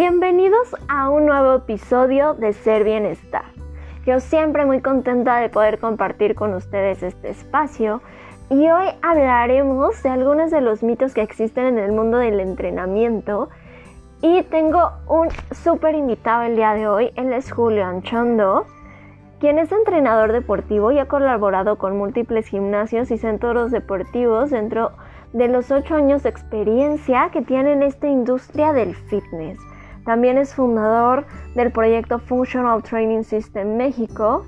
Bienvenidos a un nuevo episodio de Ser Bienestar. Yo siempre muy contenta de poder compartir con ustedes este espacio y hoy hablaremos de algunos de los mitos que existen en el mundo del entrenamiento y tengo un súper invitado el día de hoy, él es Julio Anchondo, quien es entrenador deportivo y ha colaborado con múltiples gimnasios y centros deportivos dentro de los ocho años de experiencia que tiene en esta industria del fitness. También es fundador del proyecto Functional Training System México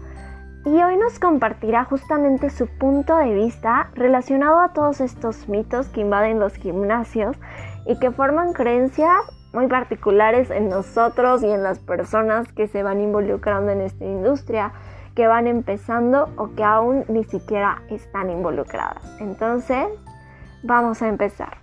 y hoy nos compartirá justamente su punto de vista relacionado a todos estos mitos que invaden los gimnasios y que forman creencias muy particulares en nosotros y en las personas que se van involucrando en esta industria, que van empezando o que aún ni siquiera están involucradas. Entonces, vamos a empezar.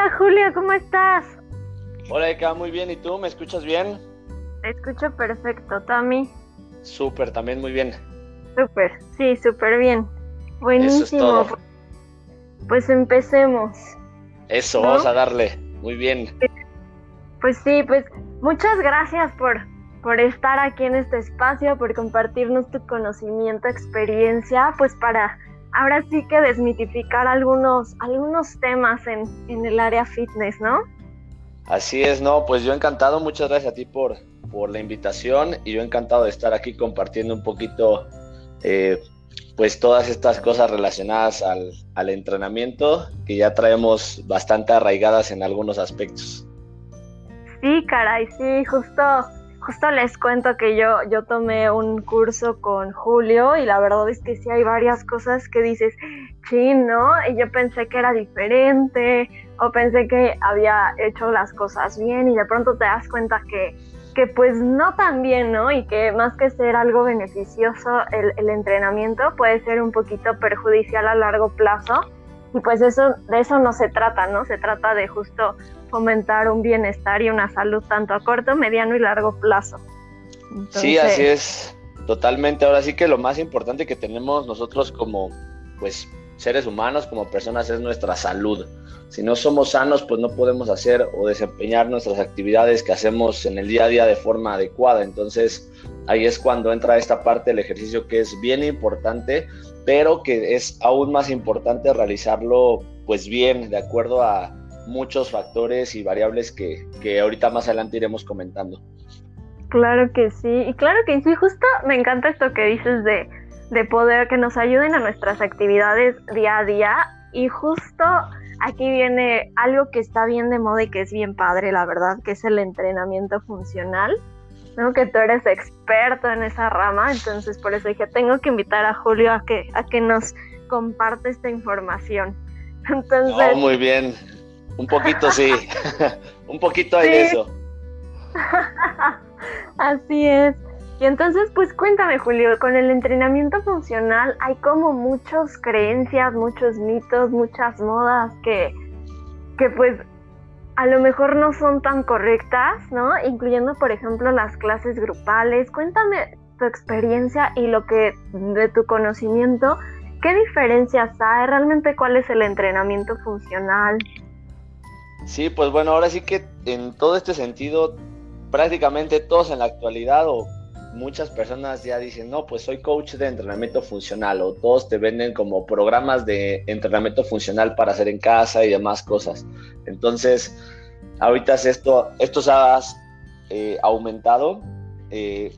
Hola Julia, ¿cómo estás? Hola Eka, muy bien. ¿Y tú? ¿Me escuchas bien? Te escucho perfecto, Tami. Súper, también muy bien. Súper, sí, súper bien. Buenísimo. Pues empecemos. Eso, vamos a darle. Muy bien. Pues sí, pues muchas gracias por, por estar aquí en este espacio, por compartirnos tu conocimiento, experiencia, pues para ahora sí que desmitificar algunos, algunos temas en, en el área fitness, ¿no? Así es, no, pues yo encantado, muchas gracias a ti por, por la invitación y yo encantado de estar aquí compartiendo un poquito, eh, pues todas estas cosas relacionadas al, al, entrenamiento que ya traemos bastante arraigadas en algunos aspectos. Sí, caray, sí, justo, justo les cuento que yo, yo tomé un curso con Julio y la verdad es que sí hay varias cosas que dices, sí, ¿no? Y yo pensé que era diferente o pensé que había hecho las cosas bien y de pronto te das cuenta que, que pues no tan bien, ¿no? Y que más que ser algo beneficioso, el, el, entrenamiento puede ser un poquito perjudicial a largo plazo. Y pues eso, de eso no se trata, ¿no? Se trata de justo fomentar un bienestar y una salud tanto a corto, mediano y largo plazo. Entonces... Sí, así es, totalmente. Ahora sí que lo más importante que tenemos nosotros como, pues, seres humanos, como personas, es nuestra salud. Si no somos sanos, pues no podemos hacer o desempeñar nuestras actividades que hacemos en el día a día de forma adecuada. Entonces, ahí es cuando entra esta parte del ejercicio que es bien importante, pero que es aún más importante realizarlo pues bien, de acuerdo a muchos factores y variables que, que ahorita más adelante iremos comentando. Claro que sí, y claro que sí, justo me encanta esto que dices de de poder que nos ayuden a nuestras actividades día a día. Y justo aquí viene algo que está bien de moda y que es bien padre, la verdad, que es el entrenamiento funcional. ¿No? Que tú eres experto en esa rama, entonces por eso dije, tengo que invitar a Julio a que, a que nos comparte esta información. Entonces... muy bien. Un poquito sí. Un poquito hay de eso. Así es. Y entonces, pues cuéntame, Julio, con el entrenamiento funcional hay como muchas creencias, muchos mitos, muchas modas que, que pues a lo mejor no son tan correctas, ¿no? Incluyendo, por ejemplo, las clases grupales. Cuéntame tu experiencia y lo que de tu conocimiento, ¿qué diferencias hay? ¿Realmente cuál es el entrenamiento funcional? Sí, pues bueno, ahora sí que en todo este sentido, prácticamente todos en la actualidad o muchas personas ya dicen, no, pues soy coach de entrenamiento funcional o todos te venden como programas de entrenamiento funcional para hacer en casa y demás cosas. Entonces, ahorita esto, esto se ha eh, aumentado eh,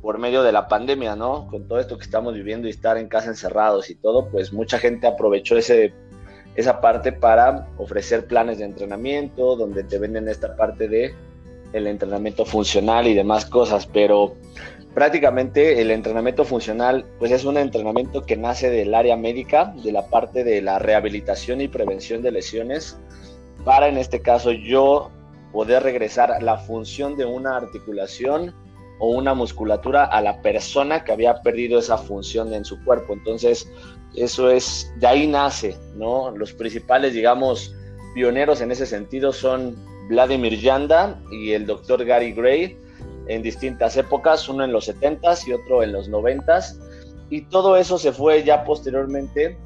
por medio de la pandemia, ¿no? Con todo esto que estamos viviendo y estar en casa encerrados y todo, pues mucha gente aprovechó ese, esa parte para ofrecer planes de entrenamiento donde te venden esta parte de el entrenamiento funcional y demás cosas, pero prácticamente el entrenamiento funcional pues es un entrenamiento que nace del área médica, de la parte de la rehabilitación y prevención de lesiones, para en este caso yo poder regresar la función de una articulación o una musculatura a la persona que había perdido esa función en su cuerpo. Entonces, eso es, de ahí nace, ¿no? Los principales, digamos, pioneros en ese sentido son Vladimir Yanda y el doctor Gary Gray, en distintas épocas, uno en los 70s y otro en los 90s. Y todo eso se fue ya posteriormente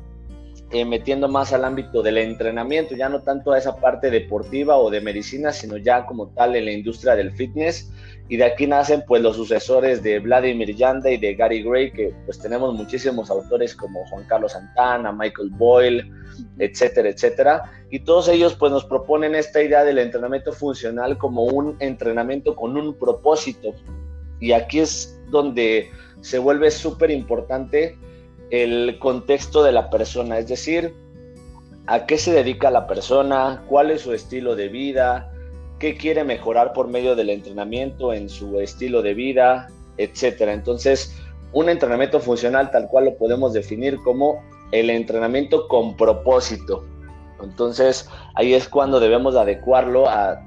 eh, metiendo más al ámbito del entrenamiento, ya no tanto a esa parte deportiva o de medicina, sino ya como tal en la industria del fitness. Y de aquí nacen pues los sucesores de Vladimir Yanda y de Gary Gray, que pues tenemos muchísimos autores como Juan Carlos Santana, Michael Boyle, etcétera, etcétera. Y todos ellos pues nos proponen esta idea del entrenamiento funcional como un entrenamiento con un propósito. Y aquí es donde se vuelve súper importante el contexto de la persona, es decir, a qué se dedica la persona, cuál es su estilo de vida, qué quiere mejorar por medio del entrenamiento en su estilo de vida, etcétera. Entonces, un entrenamiento funcional tal cual lo podemos definir como el entrenamiento con propósito. Entonces, ahí es cuando debemos adecuarlo a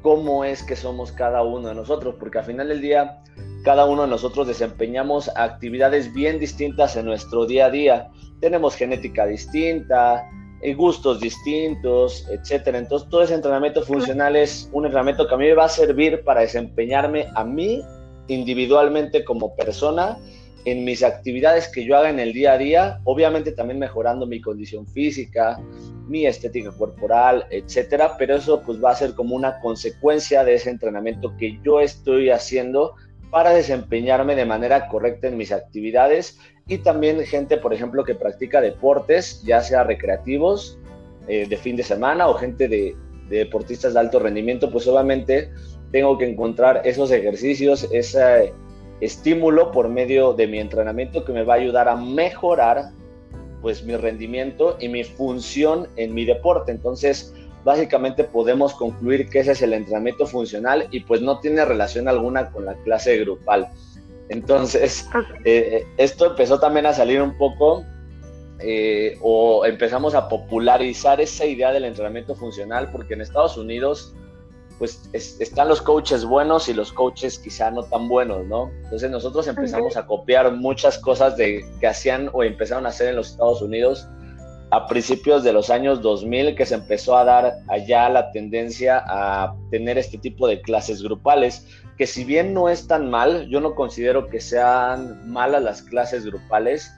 cómo es que somos cada uno de nosotros, porque al final del día cada uno de nosotros desempeñamos actividades bien distintas en nuestro día a día. Tenemos genética distinta, eh, gustos distintos, etcétera. Entonces, todo ese entrenamiento funcional es un entrenamiento que a mí me va a servir para desempeñarme a mí individualmente como persona en mis actividades que yo haga en el día a día, obviamente también mejorando mi condición física, mi estética corporal, etcétera, pero eso pues va a ser como una consecuencia de ese entrenamiento que yo estoy haciendo para desempeñarme de manera correcta en mis actividades y también gente, por ejemplo, que practica deportes, ya sea recreativos, eh, de fin de semana o gente de, deportistas de alto rendimiento, pues obviamente tengo que encontrar esos ejercicios, ese estímulo por medio de mi entrenamiento que me va a ayudar a mejorar pues mi rendimiento y mi función en mi deporte. Entonces, básicamente podemos concluir que ese es el entrenamiento funcional y pues no tiene relación alguna con la clase grupal. Entonces, eh, esto empezó también a salir un poco eh, o empezamos a popularizar esa idea del entrenamiento funcional porque en Estados Unidos pues están los coaches buenos y los coaches quizá no tan buenos, ¿no? Entonces nosotros empezamos a copiar muchas cosas de, que hacían o empezaron a hacer en los Estados Unidos a principios de los años 2000 que se empezó a dar allá la tendencia a tener este tipo de clases grupales, que si bien no es tan mal, yo no considero que sean malas las clases grupales,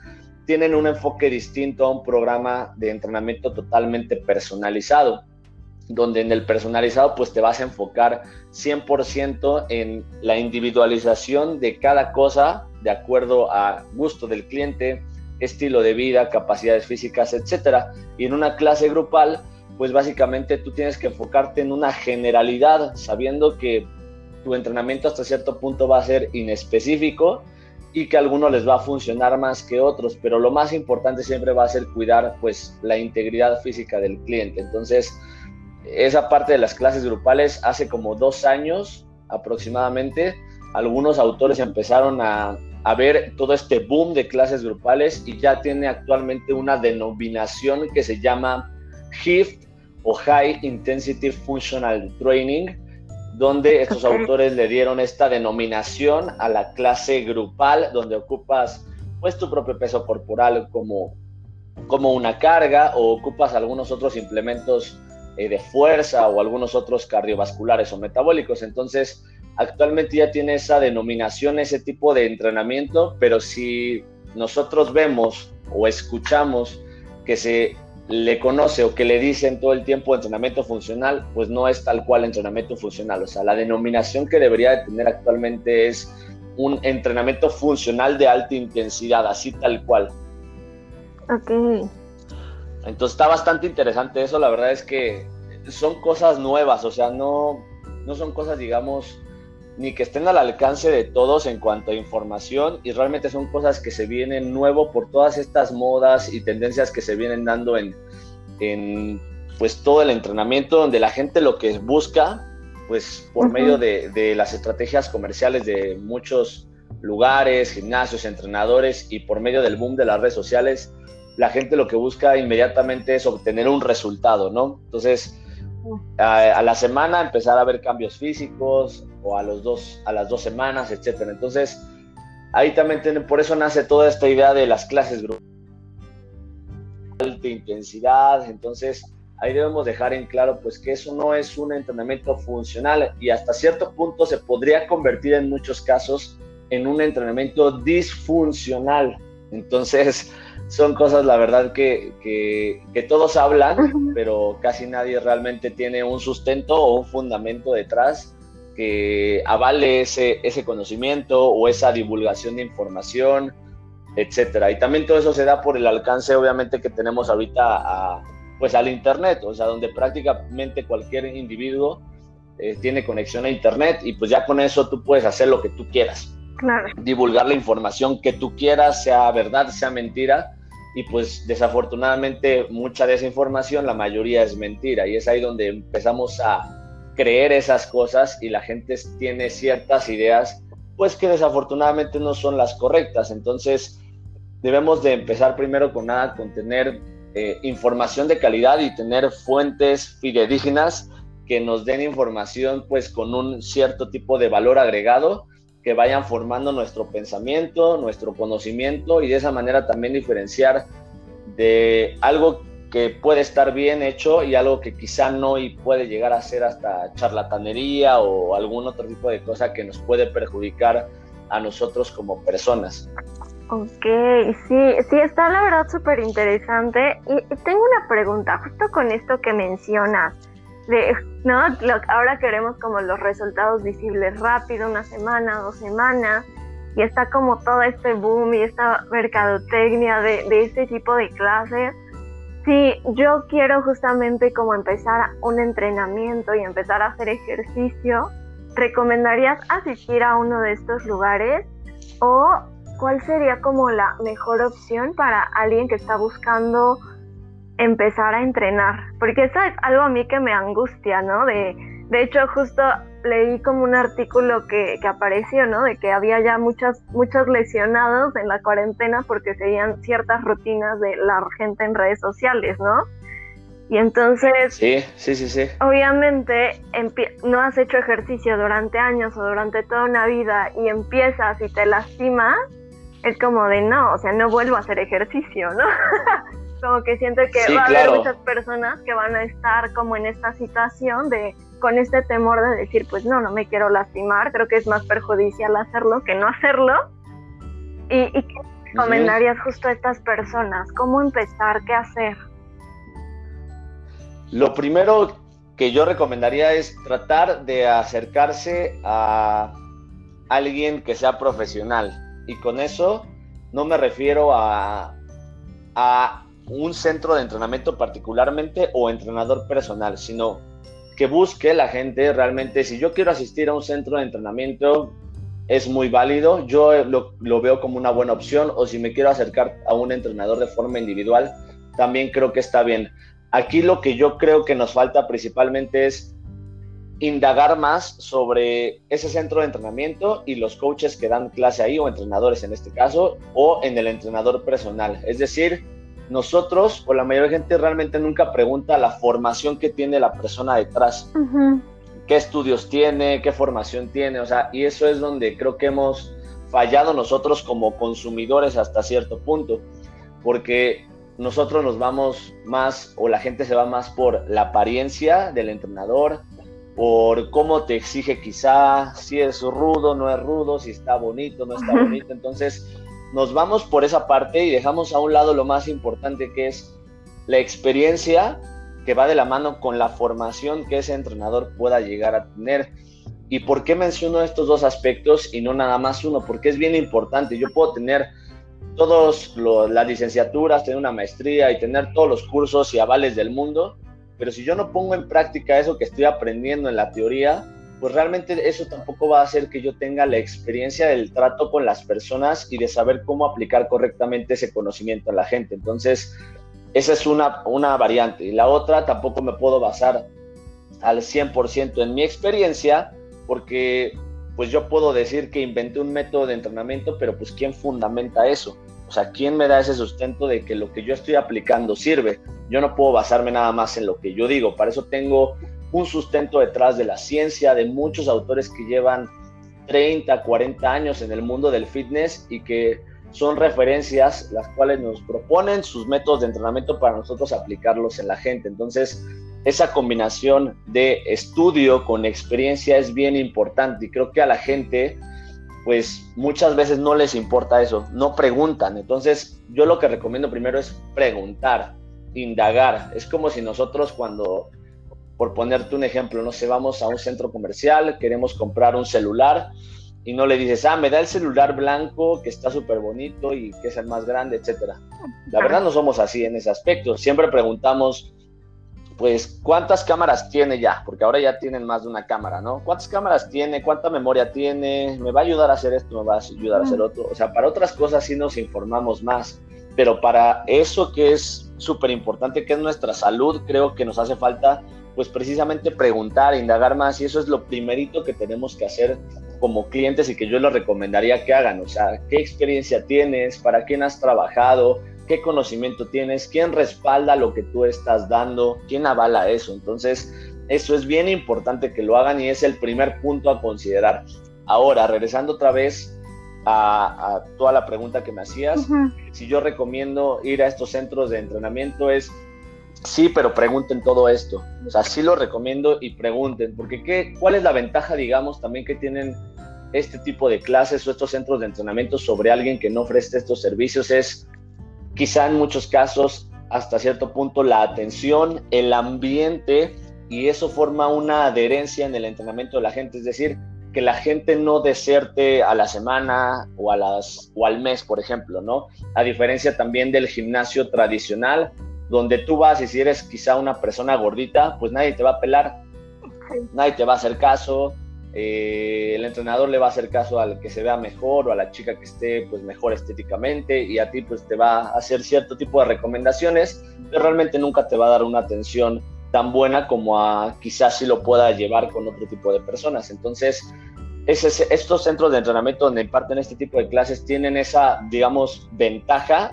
tienen un enfoque distinto a un programa de entrenamiento totalmente personalizado, donde en el personalizado pues te vas a enfocar 100% en la individualización de cada cosa de acuerdo a gusto del cliente, estilo de vida, capacidades físicas, etcétera. Y en una clase grupal, pues básicamente tú tienes que enfocarte en una generalidad, sabiendo que tu entrenamiento hasta cierto punto va a ser inespecífico y que a algunos les va a funcionar más que otros, pero lo más importante siempre va a ser cuidar pues la integridad física del cliente. Entonces, esa parte de las clases grupales hace como dos años aproximadamente, algunos autores empezaron a a ver todo este boom de clases grupales y ya tiene actualmente una denominación que se llama HIFT o High Intensity Functional Training, donde estos autores le dieron esta denominación a la clase grupal, donde ocupas pues tu propio peso corporal como, como una carga o ocupas algunos otros implementos eh, de fuerza o algunos otros cardiovasculares o metabólicos. Entonces, actualmente ya tiene esa denominación, ese tipo de entrenamiento, pero si nosotros vemos o escuchamos que se le conoce o que le dicen todo el tiempo entrenamiento funcional, pues no es tal cual entrenamiento funcional. O sea, la denominación que debería de tener actualmente es un entrenamiento funcional de alta intensidad, así tal cual. Ok. Entonces está bastante interesante eso, la verdad es que son cosas nuevas, o sea, no, no son cosas, digamos, ni que estén al alcance de todos en cuanto a información y realmente son cosas que se vienen nuevo por todas estas modas y tendencias que se vienen dando en, en pues todo el entrenamiento donde la gente lo que busca pues por medio de, de, las estrategias comerciales de muchos lugares, gimnasios, entrenadores y por medio del boom de las redes sociales, la gente lo que busca inmediatamente es obtener un resultado, ¿no? Entonces, a, la semana empezar a ver cambios físicos o a, los dos, a las dos semanas, etcétera. Entonces, ahí también por eso nace toda esta idea de las clases grupales, alta intensidad. Entonces, ahí debemos dejar en claro pues que eso no es un entrenamiento funcional y hasta cierto punto se podría convertir en muchos casos en un entrenamiento disfuncional. Entonces, son cosas, la verdad, que, que, todos hablan, pero casi nadie realmente tiene un sustento o un fundamento detrás que avale ese, ese conocimiento o esa divulgación de información, etcétera. Y también todo eso se da por el alcance, obviamente, que tenemos ahorita a, pues al Internet, o sea, donde prácticamente cualquier individuo eh, tiene conexión a Internet y pues ya con eso tú puedes hacer lo que tú quieras. Divulgar la información que tú quieras, sea verdad, sea mentira. Y pues desafortunadamente mucha de esa información, la mayoría es mentira. Y es ahí donde empezamos a creer esas cosas y la gente tiene ciertas ideas, pues que desafortunadamente no son las correctas. Entonces debemos de empezar primero con nada, con tener eh, información de calidad y tener fuentes fidedignas que nos den información pues con un cierto tipo de valor agregado que vayan formando nuestro pensamiento, nuestro conocimiento y de esa manera también diferenciar de algo que puede estar bien hecho y algo que quizá no y puede llegar a ser hasta charlatanería o algún otro tipo de cosa que nos puede perjudicar a nosotros como personas. Ok, sí, sí, está la verdad súper interesante. Y tengo una pregunta, justo con esto que mencionas de, ¿no? ahora queremos como los resultados visibles rápido, una semana, dos semanas, y está como todo este boom y esta mercadotecnia de, de este tipo de clases. Si yo quiero justamente como empezar un entrenamiento y empezar a hacer ejercicio, ¿recomendarías asistir a uno de estos lugares? ¿O cuál sería como la mejor opción para alguien que está buscando empezar a entrenar, porque eso es algo a mí que me angustia, ¿no? De, de hecho, justo leí como un artículo que, que, apareció, ¿no? De que había ya muchos, muchos lesionados en la cuarentena porque seguían ciertas rutinas de la gente en redes sociales, ¿no? Y entonces, sí, sí, sí, sí. obviamente no has hecho ejercicio durante años o durante toda una vida y empiezas y te lastimas, es como de no, o sea, no vuelvo a hacer ejercicio, ¿no? como que siento que va a haber muchas personas que van a estar como en esta situación de con este temor de decir, pues no, no me quiero lastimar, creo que es más perjudicial hacerlo que no hacerlo. ¿Y, qué recomendarías justo a estas personas? ¿Cómo empezar? ¿Qué hacer? Lo primero que yo recomendaría es tratar de acercarse a alguien que sea profesional. Y con eso no me refiero a, a un centro de entrenamiento particularmente o entrenador personal, sino que busque la gente realmente, si yo quiero asistir a un centro de entrenamiento, es muy válido, yo lo, veo como una buena opción, o si me quiero acercar a un entrenador de forma individual, también creo que está bien. Aquí lo que yo creo que nos falta principalmente es indagar más sobre ese centro de entrenamiento y los coaches que dan clase ahí, o entrenadores en este caso, o en el entrenador personal. Es decir, nosotros o la mayoría de gente realmente nunca pregunta la formación que tiene la persona detrás. ¿Qué estudios tiene? ¿Qué formación tiene? O sea, y eso es donde creo que hemos fallado nosotros como consumidores hasta cierto punto, porque nosotros nos vamos más o la gente se va más por la apariencia del entrenador, por cómo te exige quizá, si es rudo, no es rudo, si está bonito, no está bonito. Entonces, nos vamos por esa parte y dejamos a un lado lo más importante que es la experiencia que va de la mano con la formación que ese entrenador pueda llegar a tener. ¿Y por qué menciono estos dos aspectos y no nada más uno? Porque es bien importante. Yo puedo tener todas las licenciaturas, tener una maestría y tener todos los cursos y avales del mundo, pero si yo no pongo en práctica eso que estoy aprendiendo en la teoría, pues realmente eso tampoco va a hacer que yo tenga la experiencia del trato con las personas y de saber cómo aplicar correctamente ese conocimiento a la gente. Entonces, esa es una, una variante. Y la otra, tampoco me puedo basar al 100% en mi experiencia, porque pues yo puedo decir que inventé un método de entrenamiento, pero pues ¿quién fundamenta eso? O sea, ¿quién me da ese sustento de que lo que yo estoy aplicando sirve? Yo no puedo basarme nada más en lo que yo digo. Para eso tengo un sustento detrás de la ciencia, de muchos autores que llevan 30, 40 años en el mundo del fitness y que son referencias las cuales nos proponen sus métodos de entrenamiento para nosotros aplicarlos en la gente. Entonces, esa combinación de estudio con experiencia es bien importante y creo que a la gente pues muchas veces no les importa eso, no preguntan. Entonces, yo lo que recomiendo primero es preguntar, indagar. Es como si nosotros cuando, por ponerte un ejemplo, no sé, vamos a un centro comercial, queremos comprar un celular y no le dices, ah, me da el celular blanco que está súper bonito y que es el más grande, etcétera. La verdad no somos así en ese aspecto. Siempre preguntamos, pues, ¿cuántas cámaras tiene ya? Porque ahora ya tienen más de una cámara, ¿no? ¿Cuántas cámaras tiene? ¿Cuánta memoria tiene? ¿Me va a ayudar a hacer esto? ¿Me va a ayudar a hacer otro? O sea, para otras cosas sí nos informamos más, pero para eso que es súper importante, que es nuestra salud, creo que nos hace falta, pues, precisamente preguntar, indagar más, y eso es lo primerito que tenemos que hacer como clientes y que yo les recomendaría que hagan. O sea, ¿qué experiencia tienes? ¿Para quién has trabajado? qué conocimiento tienes, quién respalda lo que tú estás dando, quién avala eso. Entonces, eso es bien importante que lo hagan y es el primer punto a considerar. Ahora, regresando otra vez a, toda la pregunta que me hacías, si yo recomiendo ir a estos centros de entrenamiento es, sí, pero pregunten todo esto. O sea, sí lo recomiendo y pregunten, porque ¿qué, ¿cuál es la ventaja, digamos, también que tienen este tipo de clases o estos centros de entrenamiento sobre alguien que no ofrece estos servicios? Es quizá en muchos casos hasta cierto punto la atención, el ambiente y eso forma una adherencia en el entrenamiento de la gente, es decir, que la gente no deserte a la semana o, a las, o al mes, por ejemplo, ¿no? A diferencia también del gimnasio tradicional, donde tú vas y si eres quizá una persona gordita, pues nadie te va a pelar, nadie te va a hacer caso, eh, el entrenador le va a hacer caso al que se vea mejor o a la chica que esté pues mejor estéticamente y a ti pues te va a hacer cierto tipo de recomendaciones, pero realmente nunca te va a dar una atención tan buena como a quizás si lo pueda llevar con otro tipo de personas. Entonces, estos centros de entrenamiento donde imparten este tipo de clases tienen esa, digamos, ventaja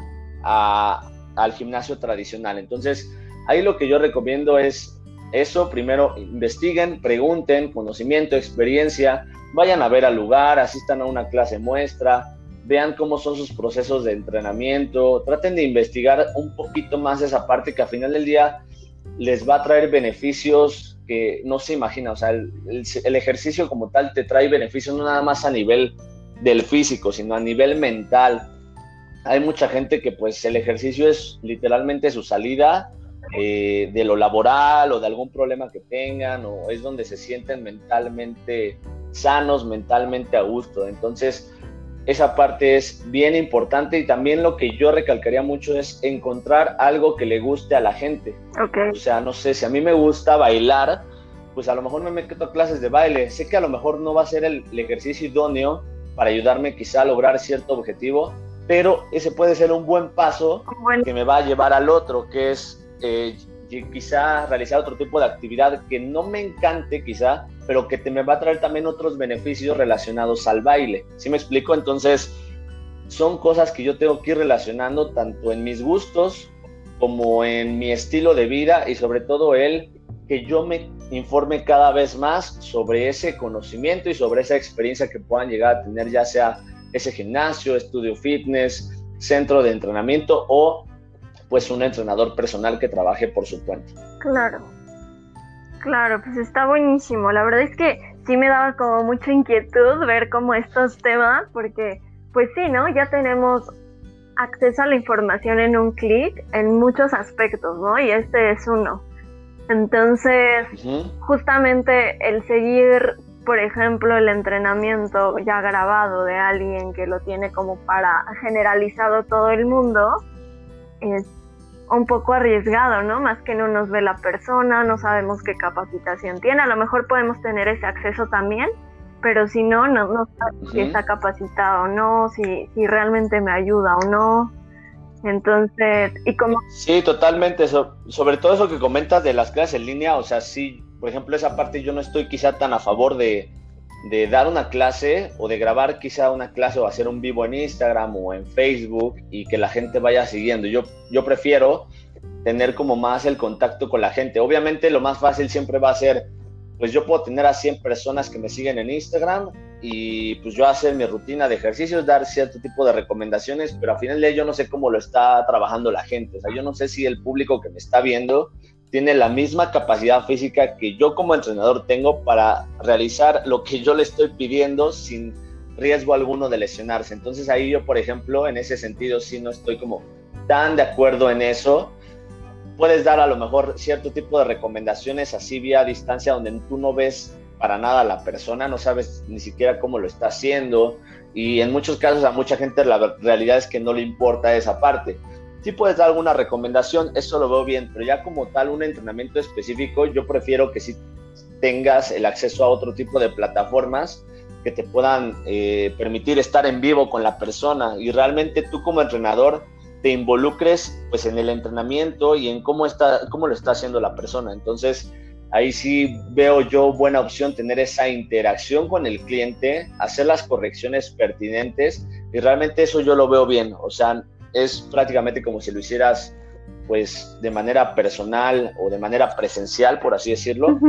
al gimnasio tradicional. Entonces, ahí lo que yo recomiendo es eso primero investiguen, pregunten, conocimiento, experiencia, vayan a ver al lugar, asistan a una clase muestra, vean cómo son sus procesos de entrenamiento, traten de investigar un poquito más esa parte que al final del día les va a traer beneficios que no se imagina, o sea, el ejercicio como tal te trae beneficios no nada más a nivel del físico, sino a nivel mental. Hay mucha gente que pues el ejercicio es literalmente su salida eh, de lo laboral o de algún problema que tengan o es donde se sienten mentalmente sanos, mentalmente a gusto. Entonces, esa parte es bien importante y también lo que yo recalcaría mucho es encontrar algo que le guste a la gente. O sea, no sé, si a mí me gusta bailar, pues a lo mejor me meto a clases de baile. Sé que a lo mejor no va a ser el, ejercicio idóneo para ayudarme quizá a lograr cierto objetivo, pero ese puede ser un buen paso que me va a llevar al otro, que es eh, quizá realizar otro tipo de actividad que no me encante quizá, pero que te me va a traer también otros beneficios relacionados al baile. ¿Sí me explico? Entonces, son cosas que yo tengo que ir relacionando tanto en mis gustos como en mi estilo de vida y sobre todo el que yo me informe cada vez más sobre ese conocimiento y sobre esa experiencia que puedan llegar a tener, ya sea ese gimnasio, estudio fitness, centro de entrenamiento o pues un entrenador personal que trabaje por su cuenta. Claro, claro, pues está buenísimo. La verdad es que sí me daba como mucha inquietud ver como estos temas, porque pues sí, ¿no? Ya tenemos acceso a la información en un clic en muchos aspectos, ¿no? Y este es uno. Entonces, justamente el seguir, por ejemplo, el entrenamiento ya grabado de alguien que lo tiene como para generalizado todo el mundo, es un poco arriesgado, ¿no? Más que no nos ve la persona, no sabemos qué capacitación tiene, a lo mejor podemos tener ese acceso también, pero si no, no, no sabemos si está capacitado o no, si, si realmente me ayuda o no. Entonces, y como... Sí, totalmente, sobre todo eso que comentas de las clases en línea, o sea, sí, por ejemplo, esa parte yo no estoy quizá tan a favor de, dar una clase o de grabar quizá una clase o hacer un vivo en Instagram o en Facebook y que la gente vaya siguiendo. Yo, prefiero tener como más el contacto con la gente. Obviamente lo más fácil siempre va a ser, pues yo puedo tener a 100 personas que me siguen en Instagram y pues yo hacer mi rutina de ejercicios, dar cierto tipo de recomendaciones, pero al final de yo no sé cómo lo está trabajando la gente, o sea, yo no sé si el público que me está viendo tiene la misma capacidad física que yo como entrenador tengo para realizar lo que yo le estoy pidiendo sin riesgo alguno de lesionarse. Entonces ahí yo, por ejemplo, en ese sentido sí no estoy como tan de acuerdo en eso. Puedes dar a lo mejor cierto tipo de recomendaciones así vía distancia donde tú no ves para nada a la persona, no sabes ni siquiera cómo lo está haciendo y en muchos casos a mucha gente la realidad es que no le importa esa parte. Sí puedes dar alguna recomendación, eso lo veo bien, pero ya como tal un entrenamiento específico, yo prefiero que sí tengas el acceso a otro tipo de plataformas que te puedan eh, permitir estar en vivo con la persona y realmente tú como entrenador te involucres pues en el entrenamiento y en cómo está cómo lo está haciendo la persona. Entonces, ahí sí veo yo buena opción tener esa interacción con el cliente, hacer las correcciones pertinentes y realmente eso yo lo veo bien, o sea, es prácticamente como si lo hicieras pues de manera personal o de manera presencial, por así decirlo,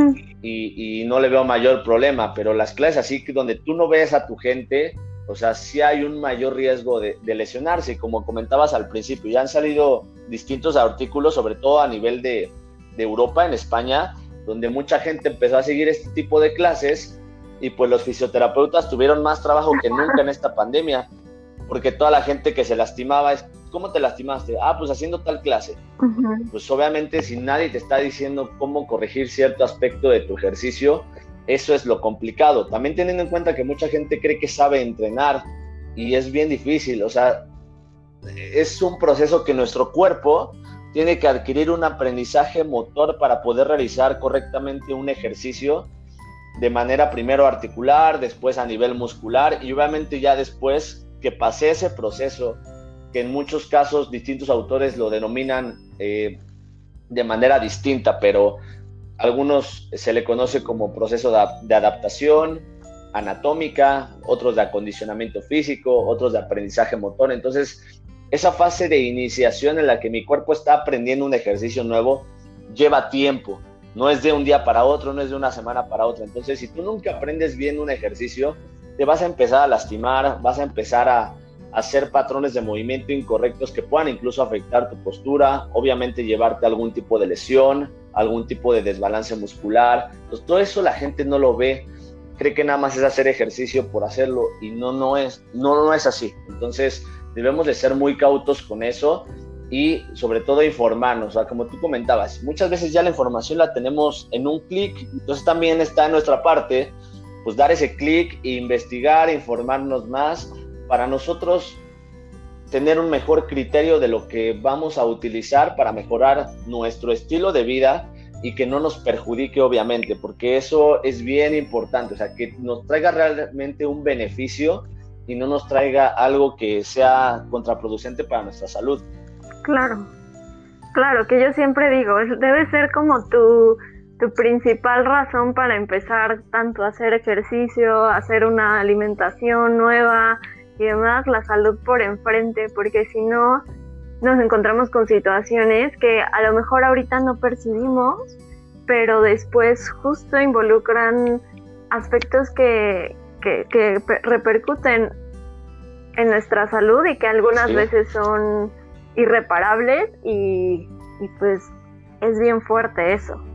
y, no le veo mayor problema, pero las clases así que donde tú no ves a tu gente, o sea, sí hay un mayor riesgo de, lesionarse, como comentabas al principio, ya han salido distintos artículos, sobre todo a nivel de, de Europa, en España, donde mucha gente empezó a seguir este tipo de clases y pues los fisioterapeutas tuvieron más trabajo que nunca en esta pandemia porque toda la gente que se lastimaba es, ¿cómo te lastimaste? Ah, pues haciendo tal clase. Pues obviamente si nadie te está diciendo cómo corregir cierto aspecto de tu ejercicio, eso es lo complicado. También teniendo en cuenta que mucha gente cree que sabe entrenar y es bien difícil, o sea, es un proceso que nuestro cuerpo tiene que adquirir un aprendizaje motor para poder realizar correctamente un ejercicio de manera primero articular, después a nivel muscular y obviamente ya después que pase ese proceso, que en muchos casos distintos autores lo denominan eh, de manera distinta, pero algunos se le conoce como proceso de, adaptación anatómica, otros de acondicionamiento físico, otros de aprendizaje motor. Entonces, esa fase de iniciación en la que mi cuerpo está aprendiendo un ejercicio nuevo lleva tiempo. No es de un día para otro, no es de una semana para otra. Entonces, si tú nunca aprendes bien un ejercicio, te vas a empezar a lastimar, vas a empezar a, hacer patrones de movimiento incorrectos que puedan incluso afectar tu postura, obviamente llevarte algún tipo de lesión, algún tipo de desbalance muscular. Entonces, todo eso la gente no lo ve, cree que nada más es hacer ejercicio por hacerlo y no, no, es, no, no es así. Entonces, debemos de ser muy cautos con eso y sobre todo informarnos, o sea, como tú comentabas, muchas veces ya la información la tenemos en un clic, entonces también está en nuestra parte pues dar ese clic investigar, informarnos más, para nosotros tener un mejor criterio de lo que vamos a utilizar para mejorar nuestro estilo de vida y que no nos perjudique obviamente, porque eso es bien importante, o sea, que nos traiga realmente un beneficio y no nos traiga algo que sea contraproducente para nuestra salud. Claro, claro, que yo siempre digo, debe ser como tu tu principal razón para empezar tanto a hacer ejercicio, hacer una alimentación nueva y demás, la salud por enfrente, porque si no nos encontramos con situaciones que a lo mejor ahorita no percibimos, pero después justo involucran aspectos que, que, repercuten en nuestra salud y que algunas veces son irreparables y, y pues es bien fuerte eso.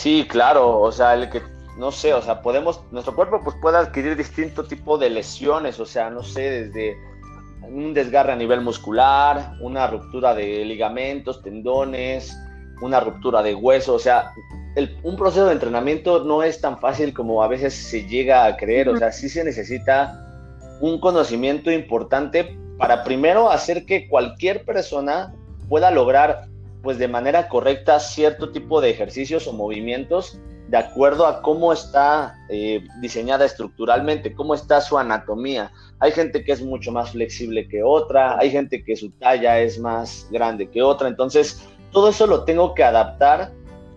Sí, claro, o sea, el que, no sé, o sea, podemos, nuestro cuerpo pues puede adquirir distinto tipo de lesiones, o sea, no sé, desde un desgarre a nivel muscular, una ruptura de ligamentos, tendones, una ruptura de hueso, o sea, un proceso de entrenamiento no es tan fácil como a veces se llega a creer, o sea, sí se necesita un conocimiento importante para primero hacer que cualquier persona pueda lograr pues de manera correcta cierto tipo de ejercicios o movimientos de acuerdo a cómo está eh, diseñada estructuralmente, cómo está su anatomía. Hay gente que es mucho más flexible que otra, hay gente que su talla es más grande que otra, entonces todo eso lo tengo que adaptar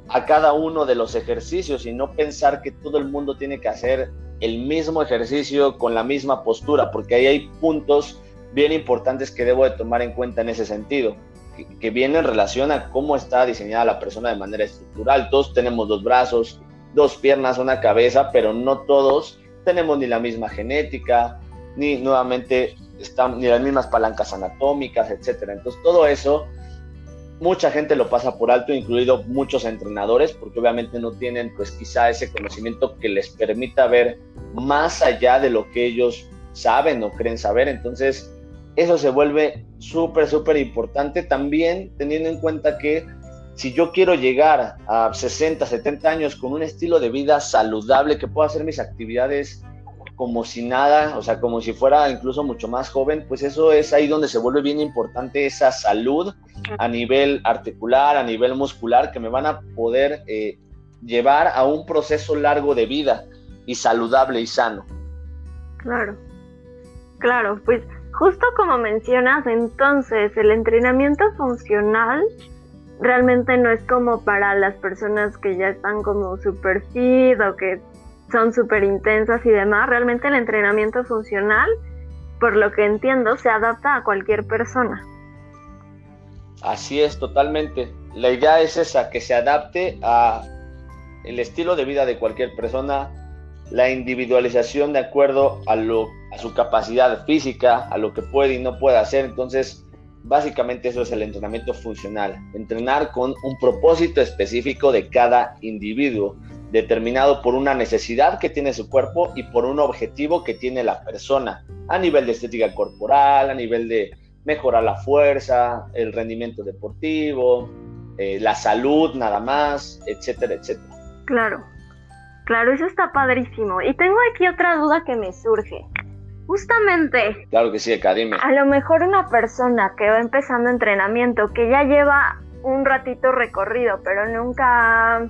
a cada uno de los ejercicios y no pensar que todo el mundo tiene que hacer el mismo ejercicio con la misma postura, porque ahí hay puntos bien importantes que debo de tomar en cuenta en ese sentido que, viene en relación a cómo está diseñada la persona de manera estructural. Todos tenemos dos brazos, dos piernas, una cabeza, pero no todos tenemos ni la misma genética, ni nuevamente están, ni las mismas palancas anatómicas, etcétera. Entonces todo eso mucha gente lo pasa por alto, incluido muchos entrenadores, porque obviamente no tienen pues quizá ese conocimiento que les permita ver más allá de lo que ellos saben o creen saber. Entonces, eso se vuelve súper, súper importante también teniendo en cuenta que si yo quiero llegar a 60, 70 años con un estilo de vida saludable, que pueda hacer mis actividades como si nada, o sea, como si fuera incluso mucho más joven, pues eso es ahí donde se vuelve bien importante esa salud a nivel articular, a nivel muscular, que me van a poder eh, llevar a un proceso largo de vida y saludable y sano. Claro, claro, pues justo como mencionas, entonces el entrenamiento funcional realmente no es como para las personas que ya están como super fit o que son súper intensas y demás. Realmente el entrenamiento funcional, por lo que entiendo, se adapta a cualquier persona. Así es, totalmente. La idea es esa, que se adapte a el estilo de vida de cualquier persona, la individualización de acuerdo a, lo, a su capacidad física, a lo que puede y no puede hacer. Entonces, básicamente eso es el entrenamiento funcional, entrenar con un propósito específico de cada individuo determinado por una necesidad que tiene su cuerpo y por un objetivo que tiene la persona, a nivel de estética corporal, a nivel de mejorar la fuerza, el rendimiento deportivo, eh, la salud nada más, etcétera, etcétera. Claro, claro, eso está padrísimo. Y tengo aquí otra duda que me surge. Justamente. Claro que sí, Academia. A lo mejor una persona que va empezando entrenamiento, que ya lleva un ratito recorrido, pero nunca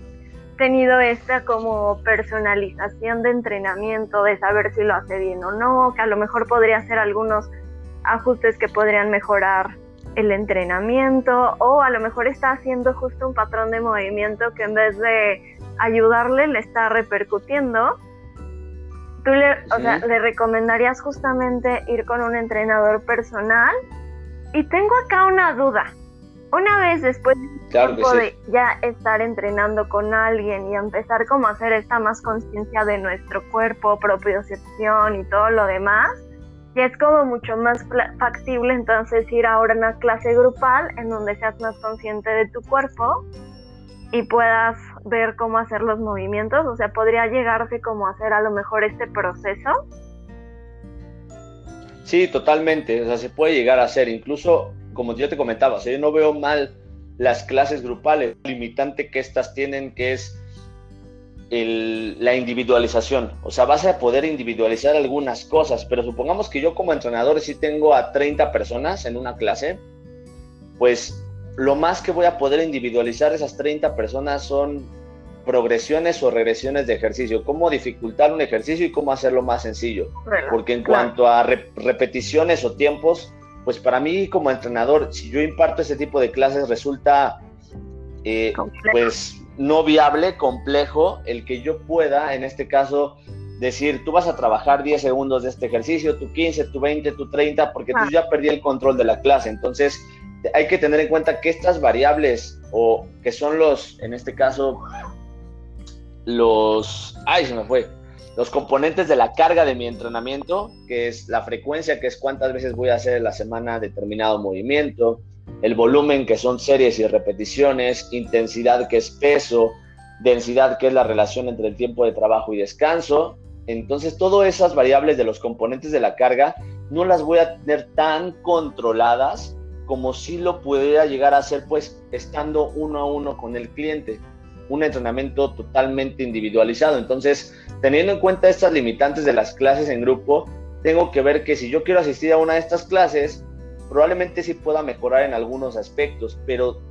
tenido esta como personalización de entrenamiento, de saber si lo hace bien o no, que a lo mejor podría hacer algunos ajustes que podrían mejorar el entrenamiento o a lo mejor está haciendo justo un patrón de movimiento que en vez de ayudarle le está repercutiendo. Tú le, o sea, le recomendarías justamente ir con un entrenador personal. Y tengo acá una duda. Una vez después de ya estar entrenando con alguien y empezar como a hacer esta más conciencia de nuestro cuerpo, propiocepción y todo lo demás, ya es como mucho más factible entonces ir ahora a una clase grupal en donde seas más consciente de tu cuerpo y puedas ver cómo hacer los movimientos, o sea, podría llegarse como a hacer a lo mejor este proceso. Sí, totalmente, o sea, se puede llegar a hacer, incluso como yo te comentaba, yo no veo mal las clases grupales, limitante que estas tienen, que es la individualización. O sea, vas a poder individualizar algunas cosas, pero supongamos que yo como entrenador sí tengo a 30 personas en una clase, pues lo más que voy a poder individualizar esas 30 personas son progresiones o regresiones de ejercicio, cómo dificultar un ejercicio y cómo hacerlo más sencillo. Porque en cuanto a repeticiones o tiempos, pues para mí como entrenador, si yo imparto ese tipo de clases, resulta eh, pues no viable, complejo, el que yo pueda, en este caso, decir, tú vas a trabajar 10 segundos de este ejercicio, tú 15, tú 20, tú 30, porque tú ah. ya perdí el control de la clase. Entonces, hay que tener en cuenta que estas variables, o que son los, en este caso, los, ay, se me fue, los componentes de la carga de mi entrenamiento, que es la frecuencia, que es cuántas veces voy a hacer en la semana determinado movimiento, el volumen, que son series y repeticiones, intensidad, que es peso, densidad, que es la relación entre el tiempo de trabajo y descanso. Entonces, todas esas variables de los componentes de la carga no las voy a tener tan controladas como si lo pudiera llegar a hacer, pues, estando uno a uno con el cliente un entrenamiento totalmente individualizado. Entonces, teniendo en cuenta estas limitantes de las clases en grupo, tengo que ver que si yo quiero asistir a una de estas clases, probablemente sí pueda mejorar en algunos aspectos, pero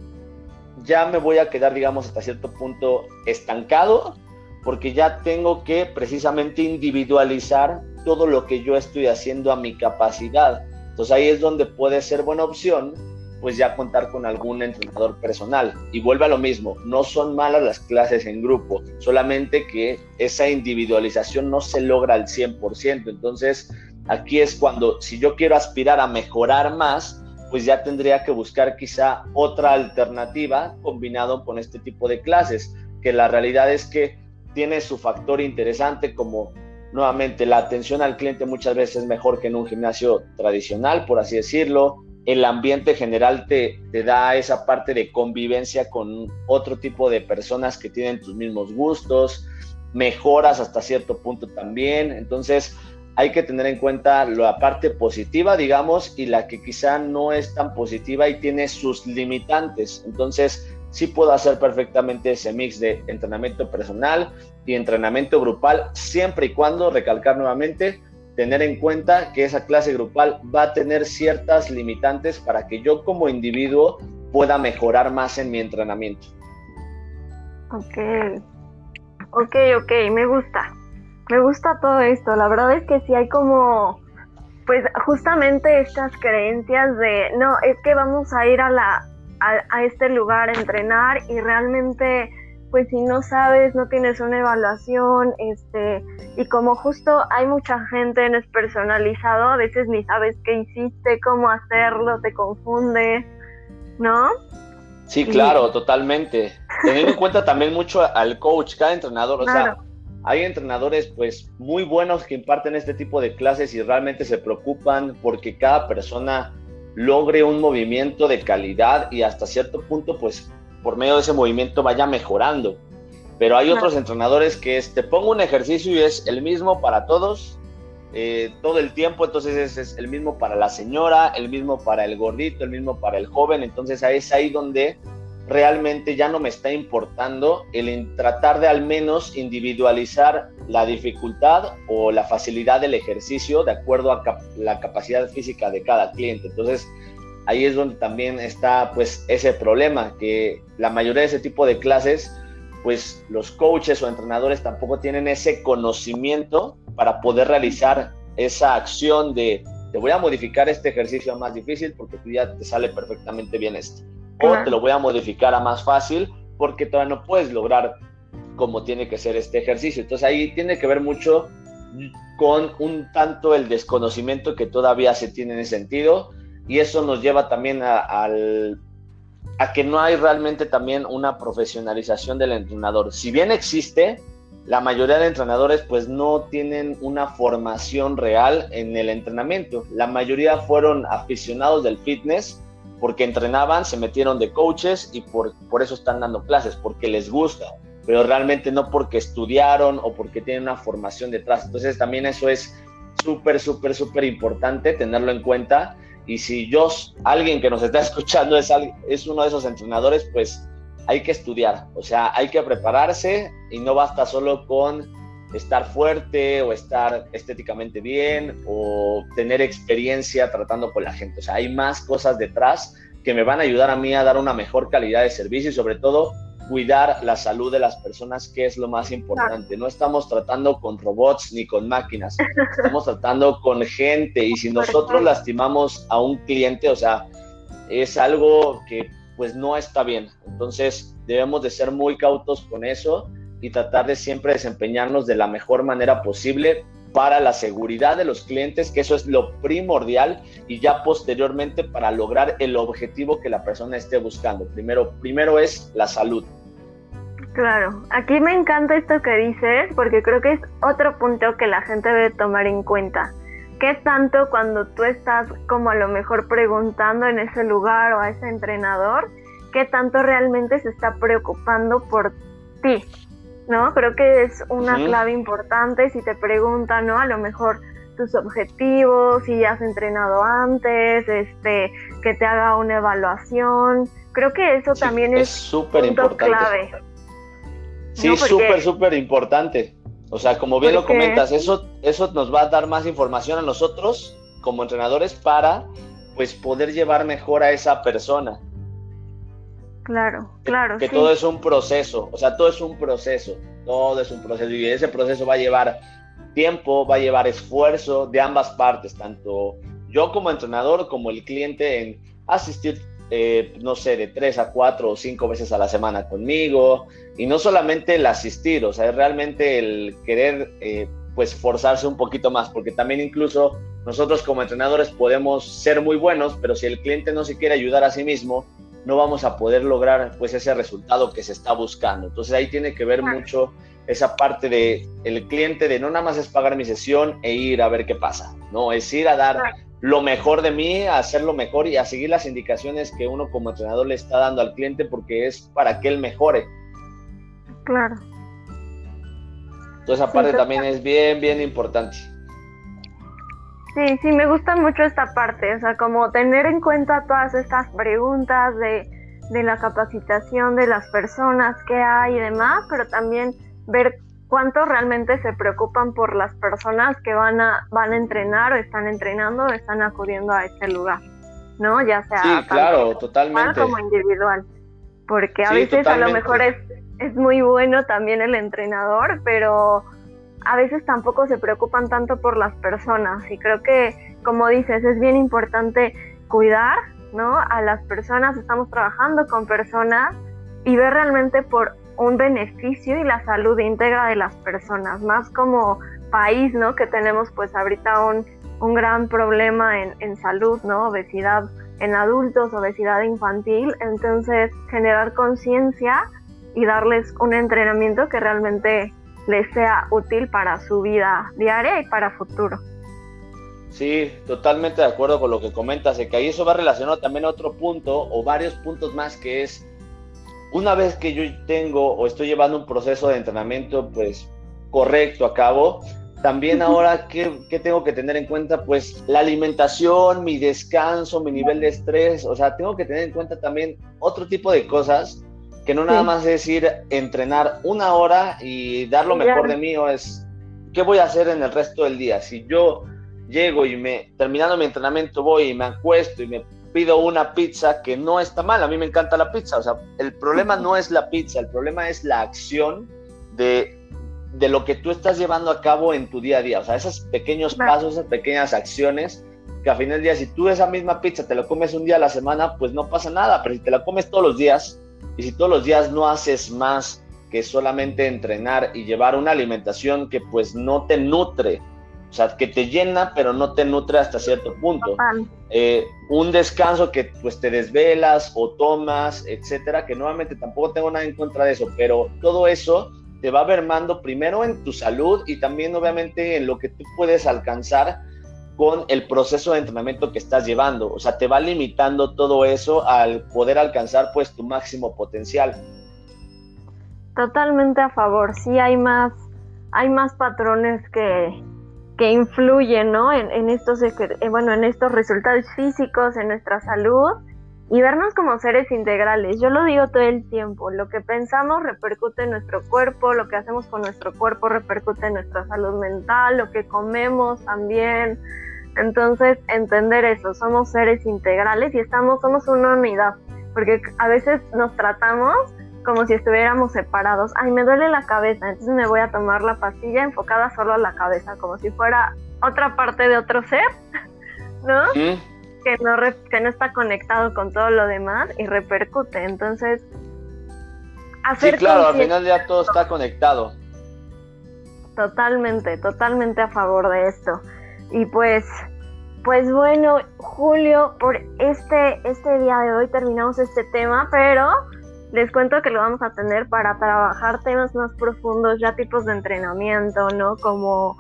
ya me voy a quedar, digamos, hasta cierto punto estancado, porque ya tengo que precisamente individualizar todo lo que yo estoy haciendo a mi capacidad. Entonces ahí es donde puede ser buena opción pues ya contar con algún entrenador personal. Y vuelve a lo mismo, no son malas las clases en grupo, solamente que esa individualización no se logra al 100%. Entonces, aquí es cuando, si yo quiero aspirar a mejorar más, pues ya tendría que buscar quizá otra alternativa combinado con este tipo de clases, que la realidad es que tiene su factor interesante como Nuevamente, la atención al cliente muchas veces es mejor que en un gimnasio tradicional, por así decirlo. El ambiente general te, te da esa parte de convivencia con otro tipo de personas que tienen tus mismos gustos, mejoras hasta cierto punto también. Entonces, hay que tener en cuenta la parte positiva, digamos, y la que quizá no es tan positiva y tiene sus limitantes. Entonces, sí puedo hacer perfectamente ese mix de entrenamiento personal y entrenamiento grupal, siempre y cuando, recalcar nuevamente, tener en cuenta que esa clase grupal va a tener ciertas limitantes para que yo como individuo pueda mejorar más en mi entrenamiento. Ok, ok, ok, me gusta. Me gusta todo esto. La verdad es que sí hay como, pues justamente estas creencias de, no, es que vamos a ir a la, a, este lugar a entrenar y realmente pues si no sabes, no tienes una evaluación, este, y como justo hay mucha gente, no es personalizado, a veces ni sabes qué hiciste, cómo hacerlo, te confunde, ¿no? Sí, claro, totalmente. Teniendo en cuenta también mucho al coach, cada entrenador, o sea, hay entrenadores pues muy buenos que imparten este tipo de clases y realmente se preocupan porque cada persona logre un movimiento de calidad y hasta cierto punto, pues por medio de ese movimiento vaya mejorando. Pero hay otros entrenadores que es, te pongo un ejercicio y es el mismo para todos, eh, todo el tiempo, entonces es, es, el mismo para la señora, el mismo para el gordito, el mismo para el joven, entonces es ahí donde realmente ya no me está importando el tratar de al menos individualizar la dificultad o la facilidad del ejercicio de acuerdo a la capacidad física de cada cliente. Entonces, ahí es donde también está pues ese problema, que la mayoría de ese tipo de clases, pues los coaches o entrenadores tampoco tienen ese conocimiento para poder realizar esa acción de te voy a modificar este ejercicio más difícil porque tú ya te sale perfectamente bien esto o te lo voy a modificar a más fácil porque todavía no puedes lograr como tiene que ser este ejercicio. Entonces ahí tiene que ver mucho con un tanto el desconocimiento que todavía se tiene en ese sentido y eso nos lleva también a, al, a que no hay realmente también una profesionalización del entrenador. Si bien existe, la mayoría de entrenadores pues no tienen una formación real en el entrenamiento. La mayoría fueron aficionados del fitness porque entrenaban, se metieron de coaches y por, por eso están dando clases, porque les gusta, pero realmente no porque estudiaron o porque tienen una formación detrás. Entonces también eso es súper, súper, súper importante tenerlo en cuenta. Y si yo, alguien que nos está escuchando es, es uno de esos entrenadores, pues hay que estudiar, o sea, hay que prepararse y no basta solo con estar fuerte o estar estéticamente bien o tener experiencia tratando con la gente. O sea, hay más cosas detrás que me van a ayudar a mí a dar una mejor calidad de servicio y sobre todo cuidar la salud de las personas, que es lo más importante. No estamos tratando con robots ni con máquinas, estamos tratando con gente y si nosotros lastimamos a un cliente, o sea, es algo que pues no está bien. Entonces debemos de ser muy cautos con eso y tratar de siempre desempeñarnos de la mejor manera posible para la seguridad de los clientes, que eso es lo primordial, y ya posteriormente para lograr el objetivo que la persona esté buscando. Primero, primero es la salud. Claro, aquí me encanta esto que dices, porque creo que es otro punto que la gente debe tomar en cuenta. ¿Qué tanto cuando tú estás como a lo mejor preguntando en ese lugar o a ese entrenador, qué tanto realmente se está preocupando por ti? ¿No? Creo que es una clave importante si te preguntan, ¿no? A lo mejor tus objetivos, si ya has entrenado antes, este, que te haga una evaluación. Creo que eso también es súper importante. Clave. Sí, súper, súper importante. O sea, como bien lo comentas, eso, eso nos va a dar más información a nosotros como entrenadores para pues poder llevar mejor a esa persona. Claro, claro. Que, todo es un proceso, o sea, todo es un proceso, todo es un proceso y ese proceso va a llevar tiempo, va a llevar esfuerzo de ambas partes, tanto yo como entrenador como el cliente en asistir, eh, no sé, de tres a cuatro o cinco veces a la semana conmigo y no solamente el asistir, o sea, es realmente el querer, eh, pues, forzarse un poquito más, porque también incluso nosotros como entrenadores podemos ser muy buenos, pero si el cliente no se quiere ayudar a sí mismo, no vamos a poder lograr pues ese resultado que se está buscando. Entonces ahí tiene que ver mucho esa parte de el cliente de no nada más es pagar mi sesión e ir a ver qué pasa, no, es ir a dar lo mejor de mí, a hacer lo mejor y a seguir las indicaciones que uno como entrenador le está dando al cliente porque es para que él mejore. Claro. Entonces esa parte también es bien, bien importante. Sí, sí, me gusta mucho esta parte, o sea, como tener en cuenta todas estas preguntas de, de la capacitación de las personas que hay y demás, pero también ver cuánto realmente se preocupan por las personas que van a, van a entrenar o están entrenando o están acudiendo a este lugar, ¿no? Ya sea sí, claro, totalmente. como individual, porque a veces a lo mejor es, es muy bueno también el entrenador, pero a veces tampoco se preocupan tanto por las personas y creo que, como dices, es bien importante cuidar, ¿no? A las personas, estamos trabajando con personas y ver realmente por un beneficio y la salud íntegra de las personas, más como país, ¿no? Que tenemos pues ahorita un, un gran problema en, en salud, ¿no? Obesidad en adultos, obesidad infantil, entonces generar conciencia y darles un entrenamiento que realmente les sea útil para su vida diaria y para futuro. Sí, totalmente de acuerdo con lo que comentas, que ahí eso va relacionado también a otro punto o varios puntos más que es una vez que yo tengo o estoy llevando un proceso de entrenamiento pues correcto a cabo, también ahora ¿qué, ¿qué, tengo que tener en cuenta pues la alimentación, mi descanso, mi nivel de estrés, o sea, tengo que tener en cuenta también otro tipo de cosas que no nada más es ir entrenar una hora y dar lo mejor de mí, o es qué voy a hacer en el resto del día. Si yo llego y me, terminando mi entrenamiento, voy y me acuesto y me pido una pizza que no está mal, a mí me encanta la pizza, o sea, el problema no es la pizza, el problema es la acción de, de lo que tú estás llevando a cabo en tu día a día, o sea, esos pequeños pasos, esas pequeñas acciones que a final del día, si tú esa misma pizza te la comes un día a la semana, pues no pasa nada, pero si te la comes todos los días, y si todos los días no haces más que solamente entrenar y llevar una alimentación que pues no te nutre, o sea, que te llena pero no te nutre hasta cierto punto. Eh, un descanso que pues te desvelas o tomas, etcétera, que nuevamente tampoco tengo nada en contra de eso, pero todo eso te va mermando primero en tu salud y también obviamente en lo que tú puedes alcanzar con el proceso de entrenamiento que estás llevando. O sea, te va limitando todo eso al poder alcanzar pues tu máximo potencial. Totalmente a favor. Sí hay más, hay más patrones que, que influyen, ¿no? En, estos, eh, bueno, en estos resultados físicos, en nuestra salud y vernos como seres integrales. Yo lo digo todo el tiempo, lo que pensamos repercute en nuestro cuerpo, lo que hacemos con nuestro cuerpo repercute en nuestra salud mental, lo que comemos también. Entonces, entender eso, somos seres integrales y estamos, somos una unidad, porque a veces nos tratamos como si estuviéramos separados. Ay, me duele la cabeza, entonces me voy a tomar la pastilla enfocada solo a la cabeza, como si fuera otra parte de otro ser, ¿no? Que no, que no está conectado con todo lo demás y repercute. Entonces, hacer sí, claro, al final ya todo está conectado. Totalmente, totalmente a favor de esto. Y pues, pues bueno, Julio, por este, este día de hoy terminamos este tema, pero les cuento que lo vamos a tener para trabajar temas más profundos, ya tipos de entrenamiento, ¿no? Como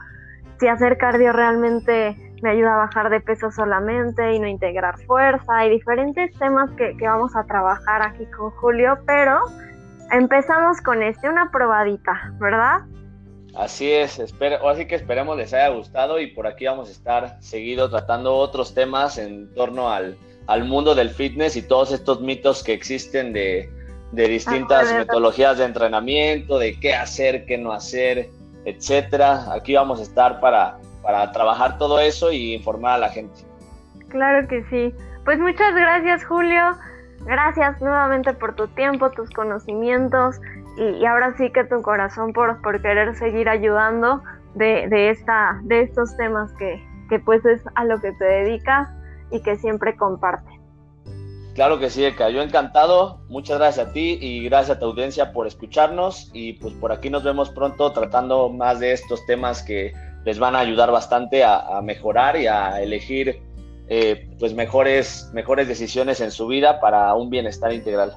si hacer cardio realmente me ayuda a bajar de peso solamente y no integrar fuerza y diferentes temas que, vamos a trabajar aquí con Julio, pero empezamos con este, una probadita, ¿verdad? Así es, espero, así que esperemos les haya gustado y por aquí vamos a estar seguido tratando otros temas en torno al, al mundo del fitness y todos estos mitos que existen de, de distintas ah, metodologías de entrenamiento, de qué hacer, qué no hacer, etcétera. Aquí vamos a estar para para trabajar todo eso y informar a la gente. Claro que sí. Pues muchas gracias Julio. Gracias nuevamente por tu tiempo, tus conocimientos y, ahora sí que tu corazón por, por querer seguir ayudando de, de, esta, de estos temas que, que pues es a lo que te dedicas y que siempre compartes. Claro que sí, Eka. Yo encantado. Muchas gracias a ti y gracias a tu audiencia por escucharnos. Y pues por aquí nos vemos pronto tratando más de estos temas que les van a ayudar bastante a, mejorar y a elegir eh, pues mejores, mejores decisiones en su vida para un bienestar integral.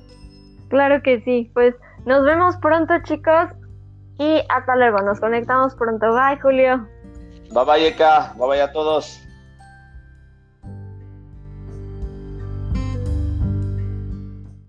Claro que sí, pues nos vemos pronto chicos Y hasta luego, nos conectamos pronto. Bye, Julio. Bye bye, Eka. Bye bye a todos.